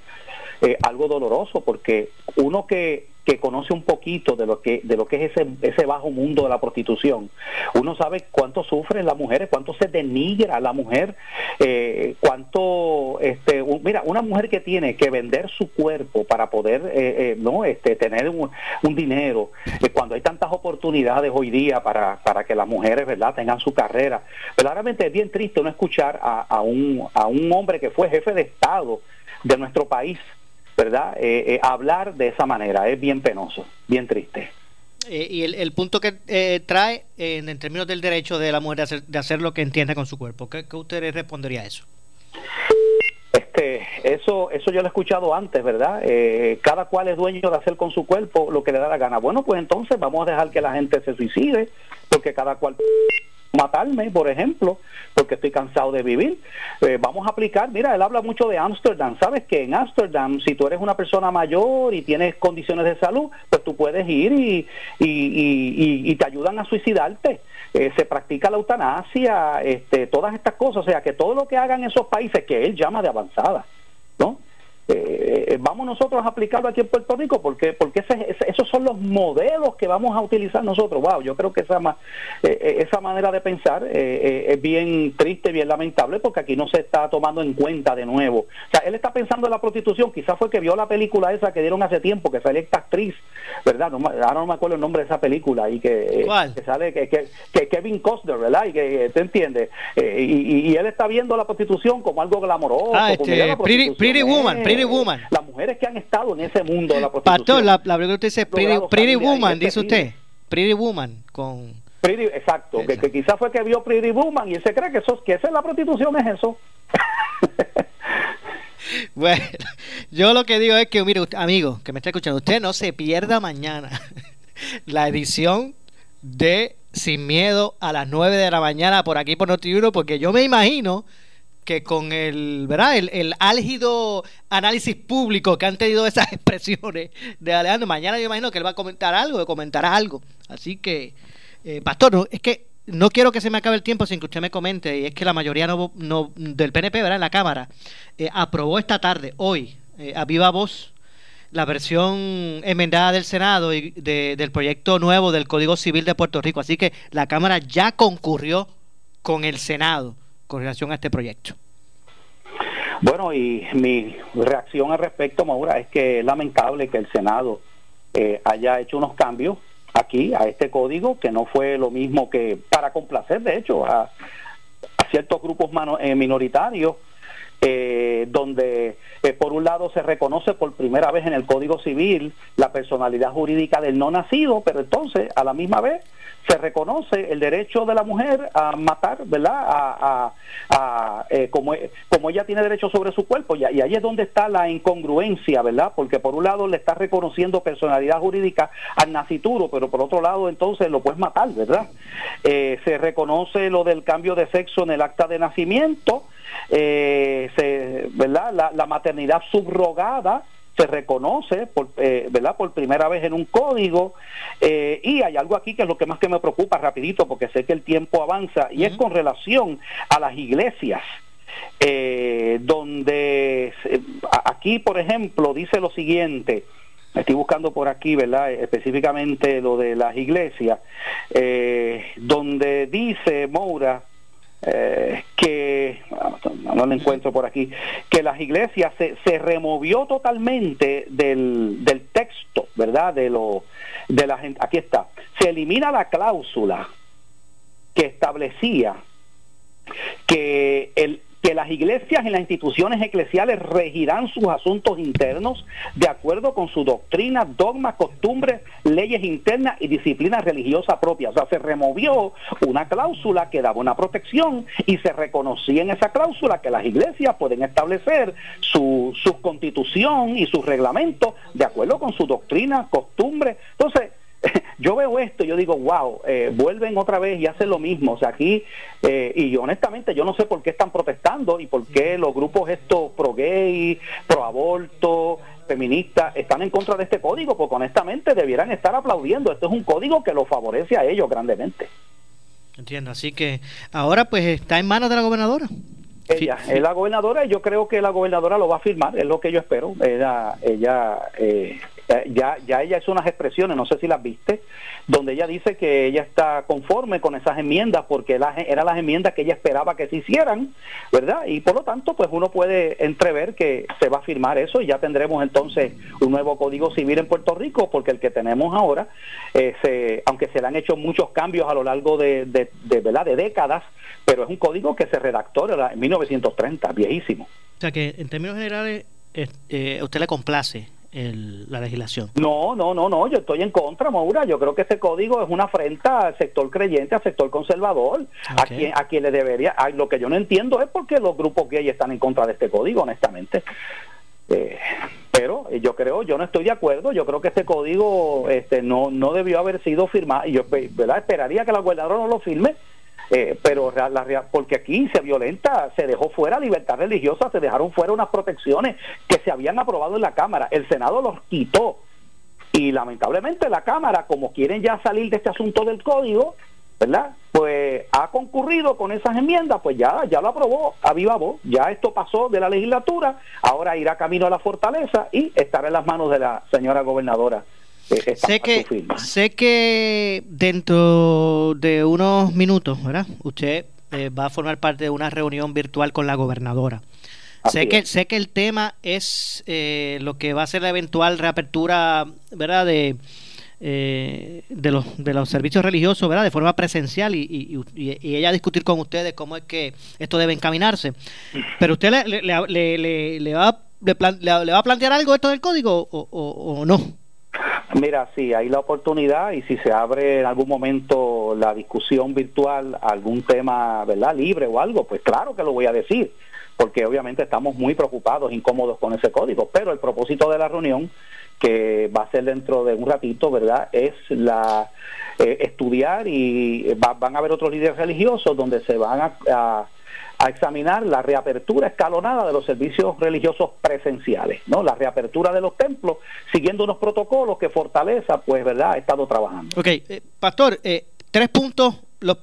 eh, algo doloroso porque uno que, que conoce un poquito de lo que de lo que es ese ese bajo mundo de la prostitución. Uno sabe cuánto sufren las mujeres cuánto se denigra la mujer eh, cuánto este mira una mujer que tiene que vender su cuerpo para poder eh, eh, no este tener un, un dinero eh, cuando hay tantas oportunidades hoy día para para que las mujeres verdad tengan su carrera. Verdaderamente es bien triste no escuchar a, a un a un hombre que fue jefe de estado de nuestro país ¿verdad? Eh, eh, hablar de esa manera es bien penoso, bien triste. Eh, y el, el punto que eh, trae en, términos del derecho de la mujer de hacer, de hacer lo que entienda con su cuerpo, ¿qué, qué usted respondería a eso? Este, eso, eso yo lo he escuchado antes, ¿verdad? Eh, cada cual es dueño de hacer con su cuerpo lo que le da la gana. Bueno, pues entonces vamos a dejar que la gente se suicide, porque cada cual matarme, por ejemplo, porque estoy cansado de vivir. Eh, vamos a aplicar, mira, él habla mucho de Ámsterdam. Sabes que en Ámsterdam, si tú eres una persona mayor y tienes condiciones de salud, pues tú puedes ir y, y, y- te ayudan a suicidarte. Eh, se practica la eutanasia, este, todas estas cosas. O sea, que todo lo que hagan esos países que él llama de avanzada, ¿no? Eh, vamos nosotros a aplicarlo aquí en Puerto Rico porque porque ese- ese- esos son los modelos que vamos a utilizar nosotros. Wow yo creo que esa eh, eh, esa manera de pensar eh, eh, es bien triste bien lamentable porque aquí no se está tomando en cuenta de nuevo. O sea él está pensando en la prostitución quizás fue que vio la película esa que dieron hace tiempo que sale esta actriz verdad no, ahora no me acuerdo el nombre de esa película y que, que sale que, que, que Kevin Costner verdad y que te entiendes y, y- él está viendo la prostitución como algo glamoroso Ah, como, este, la Pretty, Pretty Woman, Pretty Woman. las mujeres que han estado en ese mundo de la prostitución. Pastor, la, la pregunta dice Pretty, Pretty Woman, dice usted. Pretty Woman con... Pretty- exacto, que, que quizás fue que vio Pretty Woman y él se cree que eso que esa es la prostitución es eso. Bueno, yo lo que digo es que, mire, usted- amigo, que me está escuchando, usted no se pierda mañana la edición de Sin Miedo a las 9 de la mañana por aquí por Noti1, porque yo me imagino que con el, ¿verdad? El, el álgido análisis público que han tenido esas expresiones de Alejandro, mañana yo imagino que él va a comentar algo, comentará algo. Así que, eh, Pastor, no, es que no quiero que se me acabe el tiempo sin que usted me comente, y es que la mayoría no, no del PNP, ¿verdad? En la Cámara, eh, aprobó esta tarde, hoy, eh, a viva voz, la versión enmendada del Senado y de- del proyecto nuevo del Código Civil de Puerto Rico. Así que la Cámara ya concurrió con el Senado con relación a este proyecto. Bueno, y mi reacción al respecto, Maura, es que es lamentable que el Senado eh, haya hecho unos cambios aquí a este código, que no fue lo mismo que para complacer, de hecho, a, a ciertos grupos mano- eh, minoritarios, eh, donde eh, por un lado se reconoce por primera vez en el Código Civil la personalidad jurídica del no nacido, pero entonces a la misma vez se reconoce el derecho de la mujer a matar, ¿verdad? A, a- a, eh, como, como ella tiene derecho sobre su cuerpo, y, y ahí es donde está la incongruencia, ¿verdad? Porque por un lado le está reconociendo personalidad jurídica al nacituro, pero por otro lado entonces lo puedes matar, ¿verdad? Eh, se reconoce lo del cambio de sexo en el acta de nacimiento, eh, se, ¿verdad? La, la maternidad subrogada se reconoce por, eh, ¿verdad? por primera vez en un código eh, y hay algo aquí que es lo que más que me preocupa rapidito porque sé que el tiempo avanza y es con relación a las iglesias donde aquí por ejemplo dice lo siguiente Estoy buscando por aquí, ¿verdad? Específicamente lo de las iglesias, eh, donde dice Moura, eh, que no, lo encuentro por aquí que las iglesias se, se removió totalmente del, del texto verdad de lo de la gente. Aquí está. Se elimina la cláusula que establecía que el que las iglesias y las instituciones eclesiales regirán sus asuntos internos de acuerdo con su doctrina, dogmas, costumbres, leyes internas y disciplina religiosa propia. O sea, se removió una cláusula que daba una protección y se reconocía en esa cláusula que las iglesias pueden establecer su, su constitución y sus reglamentos de acuerdo con su doctrina, costumbre. Entonces, yo veo esto y yo digo, wow, eh, vuelven otra vez y hacen lo mismo. O sea, aquí, eh, y honestamente yo no sé por qué están protestando y por qué los grupos estos pro gay, pro aborto, feministas, están en contra de este código, porque honestamente debieran estar aplaudiendo. Este es un código que los favorece a ellos grandemente. Entiendo, así que ahora pues está en manos de la gobernadora. Ella es la gobernadora y yo creo que la gobernadora lo va a firmar, es lo que yo espero. Ella, ella eh, ya, ya ella hizo unas expresiones, no sé si las viste, donde ella dice que ella está conforme con esas enmiendas porque eran las enmiendas que ella esperaba que se hicieran, ¿verdad? Y por lo tanto, pues uno puede entrever que se va a firmar eso y ya tendremos entonces un nuevo Código Civil en Puerto Rico, porque el que tenemos ahora, eh, aunque se le han hecho muchos cambios a lo largo de, de, de, ¿verdad? de décadas, pero es un código que se redactó en la- en 1930, viejísimo. O sea que en términos generales, eh, usted le complace el- la legislación. No, no, no, no, yo estoy en contra, Maura. Yo creo que ese código es una afrenta al sector creyente, al sector conservador, a, quien, a quien le debería. ay, lo que yo no entiendo es por qué los grupos gay están en contra de este código, honestamente. Eh, pero yo creo, yo no estoy de acuerdo. Yo creo que este código este, no, no debió haber sido firmado. Y yo pe- ¿verdad? esperaría que la gobernadora no lo firme. Eh, pero la rea- porque aquí se violenta, se dejó fuera libertad religiosa, se dejaron fuera unas protecciones que se habían aprobado en la Cámara. El Senado los quitó y lamentablemente la Cámara, como quieren ya salir de este asunto del código, ¿verdad? Pues ha concurrido con esas enmiendas, pues ya, ya lo aprobó a viva voz, ya esto pasó de la legislatura, ahora irá camino a la fortaleza y estará en las manos de la señora gobernadora. Eh, Sé que, firma. sé que dentro de unos minutos, ¿verdad? Usted eh, va a formar parte de una reunión virtual con la gobernadora. Sé que, sé que el tema es eh, lo que va a ser la eventual reapertura, ¿verdad? De, eh, de, los, de los servicios religiosos, ¿verdad? De forma presencial y, y, y- ella discutir con ustedes cómo es que esto debe encaminarse. Pero usted le, le, le- le- va, le, plan- le- le va a plantear algo esto del código o, o- o no. Mira, sí, hay la oportunidad y si se abre en algún momento la discusión virtual, algún tema, ¿verdad? Libre o algo, pues claro que lo voy a decir, porque obviamente estamos muy preocupados, incómodos con ese código, pero el propósito de la reunión que va a ser dentro de un ratito, ¿verdad? Es la eh, estudiar y va- van a haber otros líderes religiosos donde se van a, a- a examinar la reapertura escalonada de los servicios religiosos presenciales, ¿no? La reapertura de los templos, siguiendo unos protocolos que Fortaleza, pues, ¿verdad?, ha estado trabajando. Ok, eh, Pastor, eh, tres puntos, los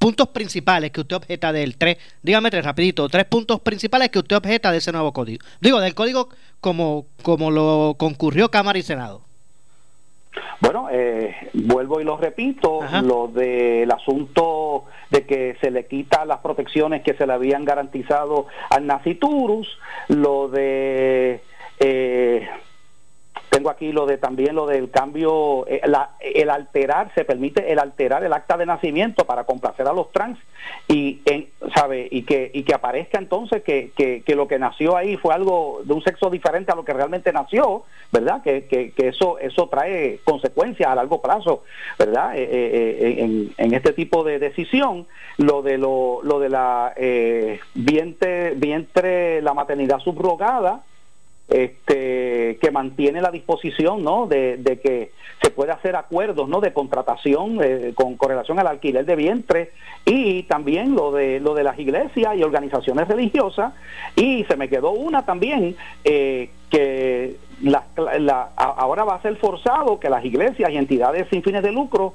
puntos principales que usted objeta del tres, dígame tres rapidito, tres puntos principales que usted objeta de ese nuevo código. Digo, del código como, como lo concurrió Cámara y Senado. Bueno, eh, vuelvo y lo repito, lo del asunto de que se le quita las protecciones que se le habían garantizado al Naciturus, lo de eh, tengo aquí lo de también lo del cambio, eh, el alterar, se permite el alterar el acta de nacimiento para complacer a los trans y en, sabe y que y que aparezca entonces que, que, lo que nació ahí fue algo de un sexo diferente a lo que realmente nació, ¿verdad? Que, que, eso eso trae consecuencias a largo plazo, ¿verdad? Eh, eh, en, en, este tipo de decisión, lo de lo, lo de la vientre vientre la maternidad subrogada este, que mantiene la disposición ¿no? de, que se puede hacer acuerdos ¿no? de contratación eh, con, relación al alquiler de vientre y también lo de, lo de las iglesias y organizaciones religiosas y se me quedó una también eh, que la, ahora va a ser forzado que las iglesias y entidades sin fines de lucro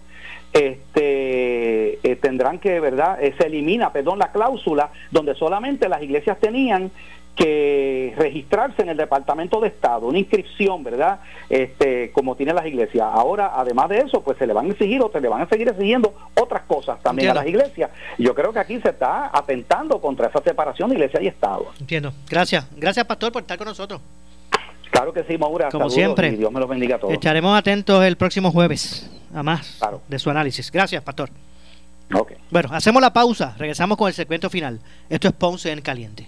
este eh, tendrán que verdad se elimina perdón la cláusula donde solamente las iglesias tenían que registrarse en el Departamento de Estado, una inscripción, ¿verdad? Este, como tienen las iglesias. Ahora, además de eso, pues se le van a exigir o se le van a seguir exigiendo otras cosas también a las iglesias. Yo creo que aquí se está atentando contra esa separación de iglesia y Estado. Entiendo. Gracias. Gracias, Pastor, por estar con nosotros. Claro que sí, Maura. Como siempre. Y Dios me los bendiga a todos. Estaremos atentos el próximo jueves a más de su análisis. Gracias, Pastor. Okay. Bueno, hacemos la pausa. Regresamos con el segmento final. Esto es Ponce en Caliente.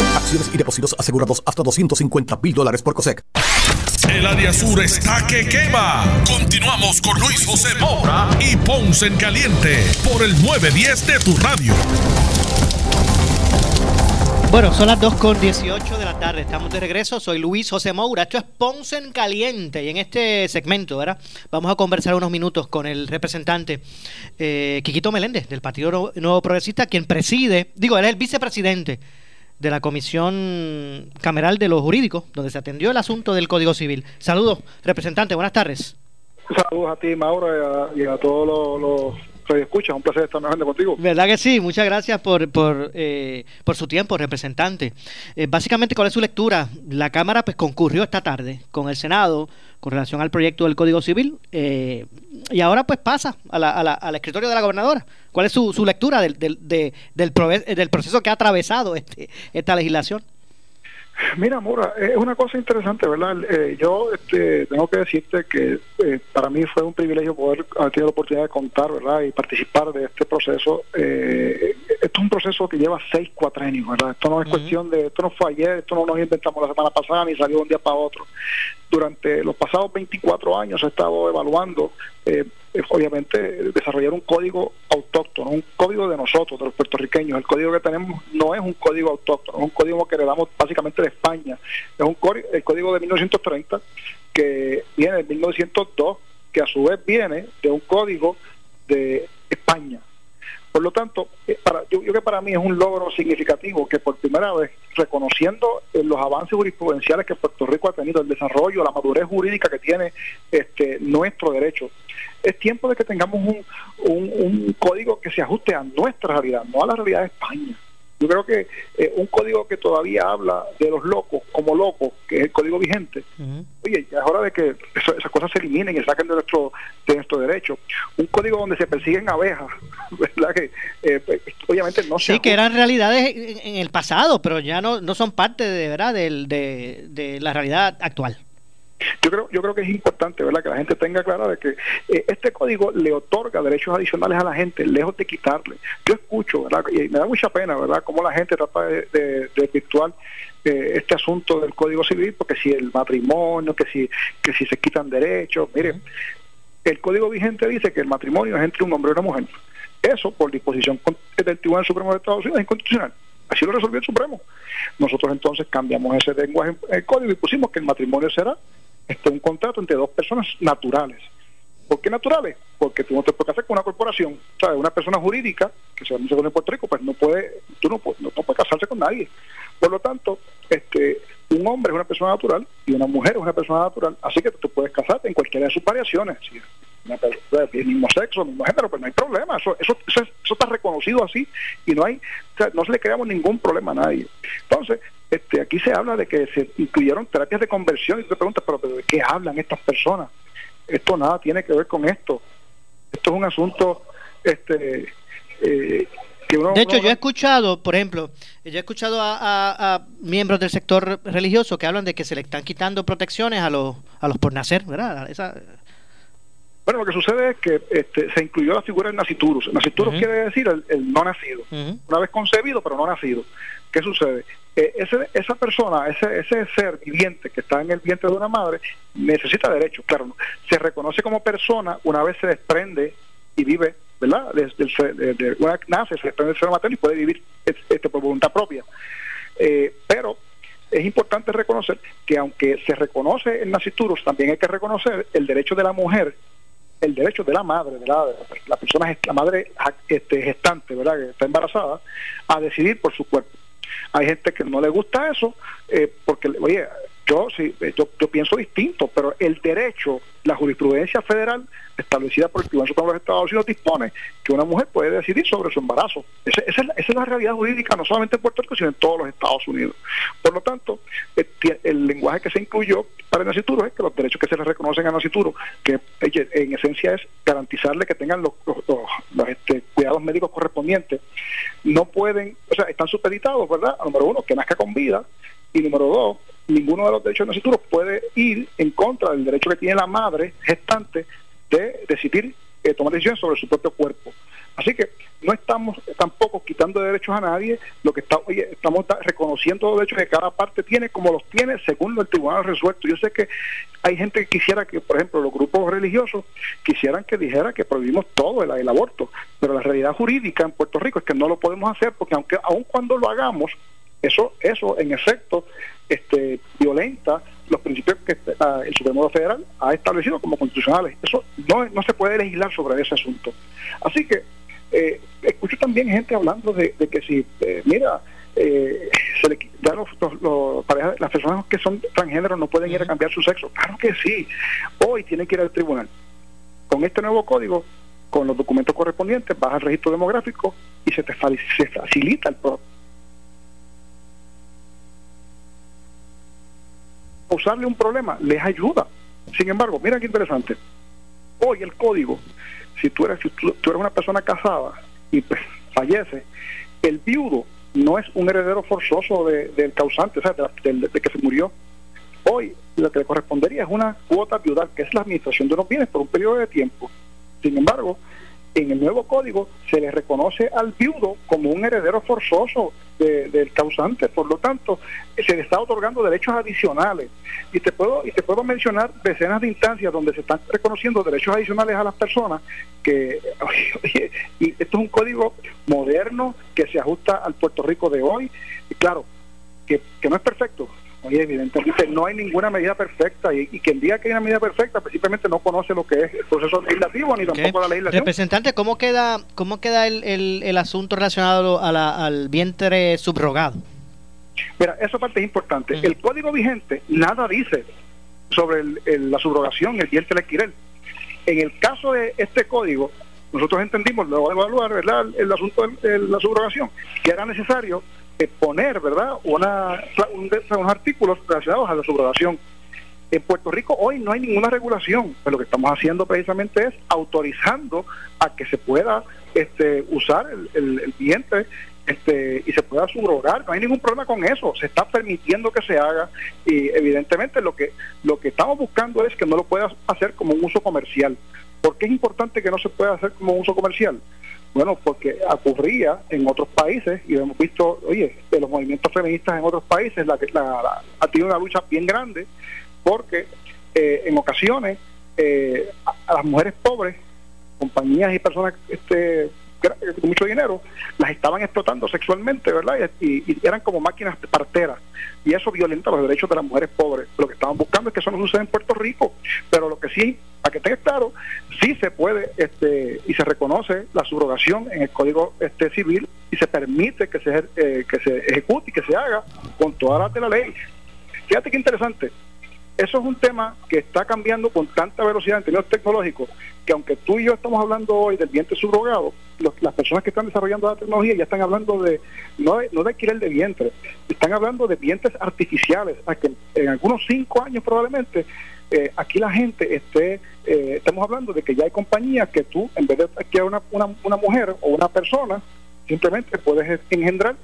Acciones y depósitos asegurados hasta 250 mil dólares por COSEC. El área sur está que quema. Continuamos con Luis José Moura y Ponce en Caliente por el 910 de tu radio. Bueno, son las 2 con 18 de la tarde. Estamos de regreso. Soy Luis José Moura. Esto es Ponce en Caliente. Y en este segmento, ¿verdad? Vamos a conversar unos minutos con el representante eh, Quiquito Meléndez del Partido Nuevo Progresista, quien preside, digo, él es el vicepresidente de la Comisión Cameral de los Jurídicos, donde se atendió el asunto del Código Civil. Saludos, representante, buenas tardes. Saludos a ti, Mauro, y a, todos los, los escucha, un placer estar nuevamente contigo. ¿Verdad que sí? Muchas gracias por, por, eh, por su tiempo, representante. Eh, básicamente, ¿cuál es su lectura? La Cámara pues concurrió esta tarde con el Senado con relación al proyecto del Código Civil eh, y ahora pues pasa a la, al escritorio de la gobernadora. ¿Cuál es su, su lectura del, del, del, del proceso que ha atravesado este, esta legislación? Mira, Mora, es una cosa interesante, ¿verdad? Eh, yo este, tengo que decirte que eh, para mí fue un privilegio poder haber tenido la oportunidad de contar, ¿verdad? Y participar de este proceso. Eh, esto es un proceso que lleva seis cuatrenios, ¿verdad? Esto no es cuestión de, esto no fue ayer, esto no nos inventamos la semana pasada ni salió de un día para otro. Durante los pasados 24 años he estado evaluando eh, obviamente desarrollar un código autóctono, un código de nosotros, de los puertorriqueños. El código que tenemos no es un código autóctono, es un código que heredamos básicamente de España. Es un el código de 1930 que viene de 1902, que a su vez viene de un código de España. Por lo tanto, eh, para, yo, creo que para mí es un logro significativo que por primera vez, reconociendo eh, los avances jurisprudenciales que Puerto Rico ha tenido, el desarrollo, la madurez jurídica que tiene este nuestro derecho, es tiempo de que tengamos un código que se ajuste a nuestra realidad, no a la realidad de España. Yo creo que eh, un código que todavía habla de los locos como locos, que es el código vigente, oye, ya es hora de que eso- esas cosas se eliminen y se saquen de nuestro, de nuestro derecho. Un código donde se persiguen abejas, ¿verdad? Que eh, pues, obviamente no se Sí, que ajusta- eran realidades en, en el pasado, pero ya no, no son parte de verdad del- de, de la realidad actual. Yo creo, yo creo que es importante, ¿verdad? Que la gente tenga clara de que eh, este código le otorga derechos adicionales a la gente, lejos de quitarle. Yo escucho, ¿verdad? Y me da mucha pena, ¿verdad? Cómo la gente trata de, de, de virtuar eh, este asunto del Código Civil, porque si el matrimonio, que si, que si se quitan derechos, mire, el Código vigente dice que el matrimonio es entre un hombre y una mujer. Eso, por disposición del Tribunal Supremo de Estados Unidos, es inconstitucional. Así lo resolvió el Supremo. Nosotros entonces cambiamos ese lenguaje en el código y pusimos que el matrimonio será este, un contrato entre dos personas naturales. ¿Por qué naturales? Porque tú no te puedes casar con una corporación, ¿sabes? Una persona jurídica que se conoce en Puerto Rico, pues no puede, tú no, no, no puedes casarse con nadie. Por lo tanto, este, un hombre es una persona natural y una mujer es una persona natural, así que tú puedes casarte en cualquiera de sus variaciones. Si una persona del mismo sexo, mismo género, pues no hay problema. Eso, eso, eso, eso está reconocido así y no hay, o sea, no le creamos ningún problema a nadie. Entonces, este, aquí se habla de que se incluyeron terapias de conversión y tú te preguntas, pero, pero ¿de qué hablan estas personas? Esto nada tiene que ver con esto. Esto es un asunto este, eh, que uno... De hecho, uno- yo he escuchado, por ejemplo, yo he escuchado a, a- a miembros del sector religioso que hablan de que se le están quitando protecciones a los, a los por nacer, ¿verdad? Esa- Bueno, lo que sucede es que este, se incluyó la figura del naciturus. Naciturus Ujú. quiere decir el, el no nacido. Una vez concebido, pero no nacido. ¿Qué sucede? Eh, ese, esa persona, ese, ese ser viviente que está en el vientre de una madre, necesita derechos. Claro, se reconoce como persona una vez se desprende y vive, ¿verdad? Desde el, de, de- una vez nace, se desprende del ser materno y puede vivir es- este, por voluntad propia. Eh, pero es importante reconocer que aunque se reconoce el naciturus, también hay que reconocer el derecho de la mujer el derecho de la madre, de la, la persona, la madre este, gestante, ¿verdad? Que está embarazada, a decidir por su cuerpo. Hay gente que no le gusta eso, eh, porque, oye, yo sí, eh, yo, yo pienso distinto, pero el derecho, la jurisprudencia federal establecida por el Tribunal Supremo de los Estados Unidos dispone que una mujer puede decidir sobre su embarazo. Ese- esa, es la, esa es la realidad jurídica, no solamente en Puerto Rico, sino en todos los Estados Unidos. Por lo tanto, eh, el lenguaje que se incluyó para el nacituro es que los derechos que se le reconocen al nacituro, que oye, en esencia es garantizarle que tengan los, este, cuidados médicos correspondientes, no pueden, o sea, están supeditados, ¿verdad? Número uno, que nazca con vida, y número dos, ninguno de los derechos del nacituro puede ir en contra del derecho que tiene la madre gestante de decidir eh, tomar decisiones sobre su propio cuerpo. Así que no estamos tampoco quitando derechos a nadie, lo que está, oye, estamos reconociendo los derechos que cada parte tiene como los tiene según el tribunal resuelto. Yo sé que hay gente que quisiera que, por ejemplo, los grupos religiosos quisieran que dijera que prohibimos todo el, el aborto, pero la realidad jurídica en Puerto Rico es que no lo podemos hacer porque aunque aun cuando lo hagamos, eso, eso en efecto este, violenta los principios que ah, el Supremo Federal ha establecido como constitucionales. Eso no, no se puede legislar sobre ese asunto. Así que eh, escucho también gente hablando de, de que si, eh, mira, eh, se le, qui- ya los, los- los parejas- las personas que son transgéneros no pueden ir a cambiar su sexo. Claro que sí. Hoy tienen que ir al tribunal. Con este nuevo código, con los documentos correspondientes, vas al registro demográfico y se te se facilita el proceso. Causarle un problema les ayuda. Sin embargo, mira qué interesante. Hoy el código, si tú eres, si tú, eres una persona casada y pues, fallece, el viudo no es un heredero forzoso de- del causante, o sea, de, de que se murió. Hoy lo que le correspondería es una cuota viudal, que es la administración de unos bienes por un periodo de tiempo. Sin embargo, en el nuevo código se le reconoce al viudo como un heredero forzoso de- del causante, por lo tanto se le está otorgando derechos adicionales. Y te puedo y te puedo mencionar decenas de instancias donde se están reconociendo derechos adicionales a las personas que y esto es un código moderno que se ajusta al Puerto Rico de hoy. Y claro que no es perfecto Oye, evidentemente no hay ninguna medida perfecta y, y quien diga que hay una medida perfecta pues simplemente no conoce lo que es el proceso legislativo ni tampoco la legislación. Representante, ¿cómo queda, cómo queda el, el, el asunto relacionado a la- al vientre subrogado? Mira, esa parte es importante. El código vigente nada dice sobre el- el- la subrogación, el vientre alquiler. En el caso de este código, nosotros entendimos, luego de evaluar ¿verdad? el, el asunto de la subrogación, que era necesario eh, poner ¿verdad? Una, un unos artículos relacionados a la subrogación. En Puerto Rico hoy no hay ninguna regulación, pero lo que estamos haciendo precisamente es autorizando a que se pueda este, usar el, el, el este, y se pueda subrogar. No hay ningún problema con eso. Se está permitiendo que se haga y evidentemente lo que lo que estamos buscando es que no lo puedas hacer como un uso comercial. ¿Por qué es importante que no se pueda hacer como un uso comercial? Bueno, porque ocurría en otros países y hemos visto, oye, de los movimientos feministas en otros países, la, la, la- ha tenido una lucha bien grande porque eh, en ocasiones eh, a, a las mujeres pobres, compañías y personas este, con mucho dinero, las estaban explotando sexualmente, ¿verdad? Y, y eran como máquinas parteras. Y eso violenta los derechos de las mujeres pobres. Lo que estaban buscando es que eso no suceda en Puerto Rico. Pero lo que sí, para que tenga claro, sí se puede este, y se reconoce la subrogación en el Código este, Civil y se permite que se, eh, que se ejecute y que se haga con todas las de la ley. Fíjate qué interesante. Eso es un tema que está cambiando con tanta velocidad en términos tecnológicos que aunque tú y yo estamos hablando hoy del vientre subrogado, los- las personas que están desarrollando la tecnología ya están hablando de no de, no de alquiler de vientre, están hablando de vientres artificiales, a que en algunos cinco años probablemente eh, aquí la gente esté, eh, estamos hablando de que ya hay compañías que tú, en vez de que una, una, una mujer o una persona, simplemente puedes engendrar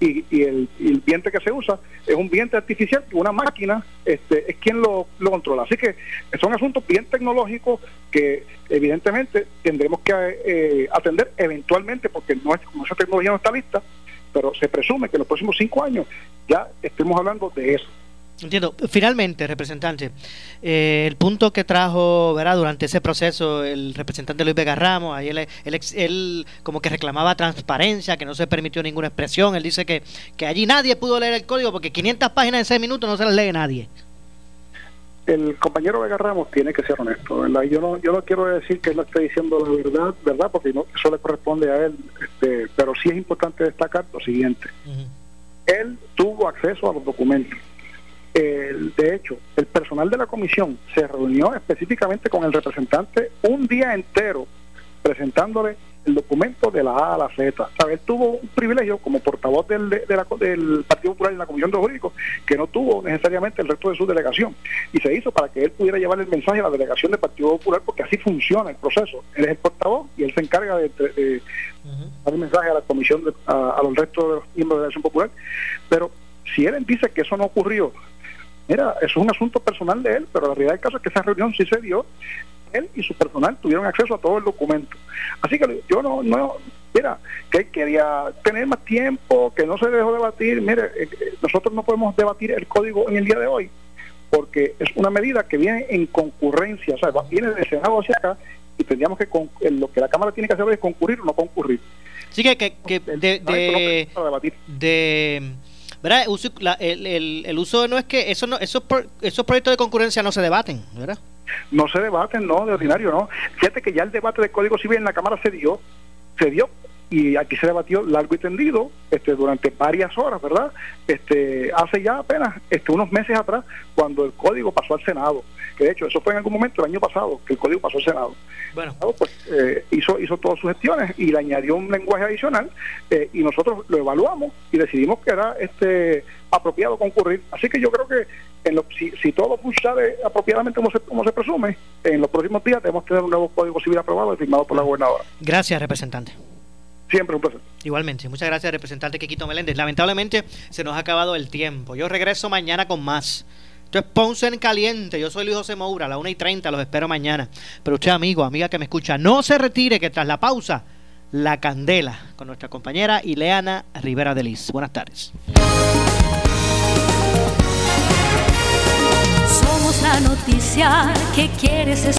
y, y el, y el vientre que se usa es un vientre artificial una máquina este, es quien lo, lo controla. Así que son asuntos bien tecnológicos que evidentemente tendremos que eh, atender eventualmente porque no es, como esa tecnología no está lista, pero se presume que en los próximos cinco años ya estemos hablando de eso. Entiendo. Finalmente, representante, eh, el punto que trajo ¿verdad? durante ese proceso el representante Luis Vega Ramos, ahí él, él, como que reclamaba transparencia, que no se permitió ninguna expresión. Él dice que, que allí nadie pudo leer el código porque 500 páginas en 6 minutos no se las lee nadie. el compañero Vega Ramos tiene que ser honesto, ¿verdad? Yo no, yo no quiero decir que él no esté diciendo la verdad, ¿verdad? Porque no, eso le corresponde a él, este, pero sí es importante destacar lo siguiente. Él tuvo acceso a los documentos. El- de hecho, el personal de la comisión se reunió específicamente con el representante un día entero presentándole el documento de la A a la Z. ¿Sabe? Él tuvo un privilegio como portavoz del, del Partido Popular en la Comisión de Jurídicos que no tuvo necesariamente el resto de su delegación. Y se hizo para que él pudiera llevar el mensaje a la delegación del Partido Popular porque así funciona el proceso. Él es el portavoz y él se encarga de, dar el mensaje a la comisión, de- a, a los restos de los miembros de la delegación popular. Pero si él dice que eso no ocurrió, mira, eso es un asunto personal de él, pero la realidad del caso es que esa reunión sí se dio. Él y su personal tuvieron acceso a todo el documento. Así que yo no, no mira, que él quería tener más tiempo, que no se dejó debatir. Mire, eh, eh, nosotros no podemos debatir el código en el día de hoy, porque es una medida que viene en concurrencia, o sea, viene del Senado hacia acá y tendríamos que, eh, lo que la Cámara tiene que hacer es concurrir o no concurrir. Así que, que, que de, de, de- ¿verdad? La- el, el- el uso no es que eso no, esos, esos proyectos de concurrencia no se debaten, ¿verdad? no se debaten, no, de ordinario, no. Fíjate que ya el debate del Código Civil en la Cámara se dio, se dio, y aquí se debatió largo y tendido, este, durante varias horas, ¿verdad? Este, hace ya apenas este, unos meses atrás, cuando el Código pasó al Senado, que de hecho eso fue en algún momento el año pasado, que el Código pasó al Senado. Bueno. Pues, eh, hizo, hizo todas sus gestiones y le añadió un lenguaje adicional eh, y nosotros lo evaluamos y decidimos que era este apropiado concurrir. Así que yo creo que en lo- si, si todo sale apropiadamente como se, como se presume, en los próximos días debemos tener un nuevo Código Civil aprobado y firmado por la gobernadora. Gracias, representante. Siempre un placer. Igualmente, muchas gracias, representante Quequito Meléndez. Lamentablemente se nos ha acabado el tiempo. Yo regreso mañana con más. Esto es Ponce en Caliente. Yo soy Luis José Moura, a las 1 y 30. Los espero mañana. Pero usted, amigo, amiga que me escucha, no se retire, que tras la pausa, la candela con nuestra compañera Ileana Rivera de Liz. Buenas tardes. Somos la noticia que quieres escuchar.